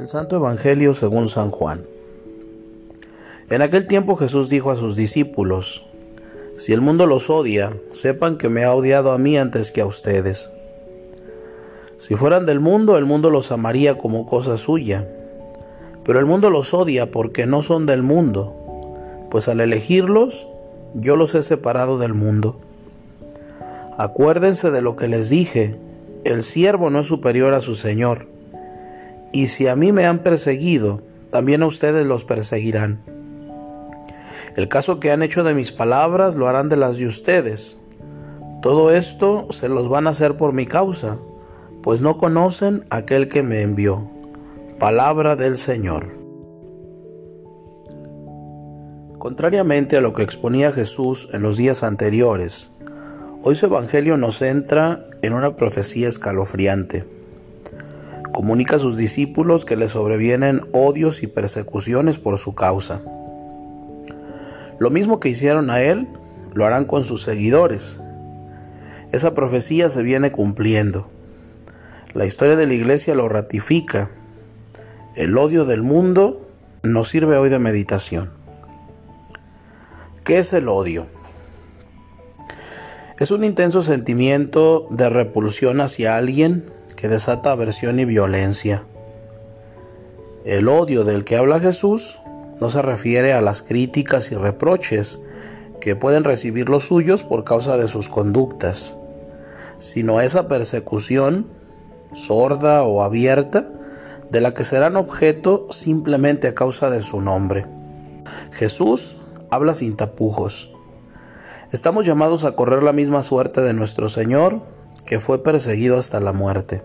Del Santo Evangelio según San Juan. En aquel tiempo Jesús dijo a sus discípulos, Si el mundo los odia, sepan que me ha odiado a mí antes que a ustedes. Si fueran del mundo, el mundo los amaría como cosa suya, pero el mundo los odia porque no son del mundo, pues al elegirlos, yo los he separado del mundo. Acuérdense de lo que les dije, el siervo no es superior a su Señor y si a mí me han perseguido, también a ustedes los perseguirán. El caso que han hecho de mis palabras lo harán de las de ustedes. Todo esto se los van a hacer por mi causa, pues no conocen aquel que me envió. Palabra del Señor. Contrariamente a lo que exponía Jesús en los días anteriores, hoy su Evangelio nos centra en una profecía escalofriante comunica a sus discípulos que le sobrevienen odios y persecuciones por su causa. Lo mismo que hicieron a él, lo harán con sus seguidores. Esa profecía se viene cumpliendo. La historia de la iglesia lo ratifica. El odio del mundo nos sirve hoy de meditación. ¿Qué es el odio? Es un intenso sentimiento de repulsión hacia alguien que desata aversión y violencia. El odio del que habla Jesús no se refiere a las críticas y reproches que pueden recibir los suyos por causa de sus conductas, sino a esa persecución sorda o abierta de la que serán objeto simplemente a causa de su nombre. Jesús habla sin tapujos. Estamos llamados a correr la misma suerte de nuestro Señor que fue perseguido hasta la muerte.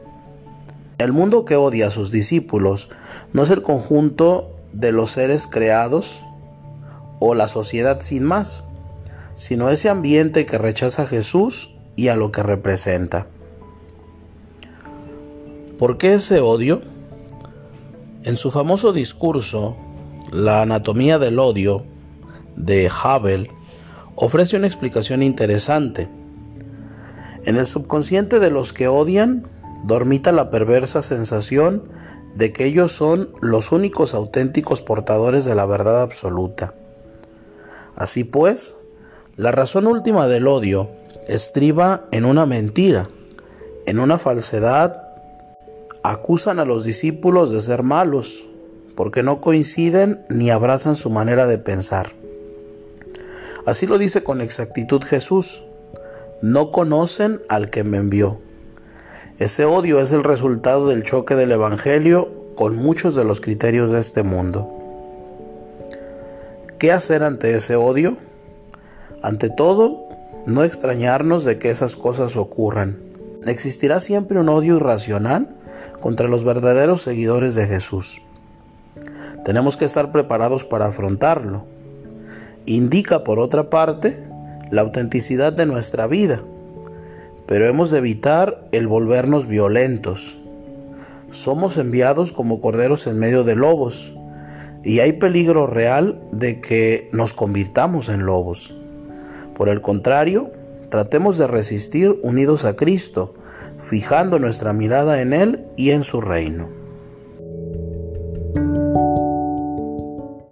El mundo que odia a sus discípulos no es el conjunto de los seres creados o la sociedad sin más, sino ese ambiente que rechaza a Jesús y a lo que representa. ¿Por qué ese odio? En su famoso discurso, La anatomía del odio, de Havel, ofrece una explicación interesante en el subconsciente de los que odian dormita la perversa sensación de que ellos son los únicos auténticos portadores de la verdad absoluta. Así pues, la razón última del odio estriba en una mentira, en una falsedad. Acusan a los discípulos de ser malos, porque no coinciden ni abrazan su manera de pensar. Así lo dice con exactitud Jesús no conocen al que me envió. Ese odio es el resultado del choque del Evangelio con muchos de los criterios de este mundo. ¿Qué hacer ante ese odio? Ante todo, no extrañarnos de que esas cosas ocurran. Existirá siempre un odio irracional contra los verdaderos seguidores de Jesús. Tenemos que estar preparados para afrontarlo. Indica, por otra parte, la autenticidad de nuestra vida, pero hemos de evitar el volvernos violentos. Somos enviados como corderos en medio de lobos y hay peligro real de que nos convirtamos en lobos. Por el contrario, tratemos de resistir unidos a Cristo, fijando nuestra mirada en Él y en su reino.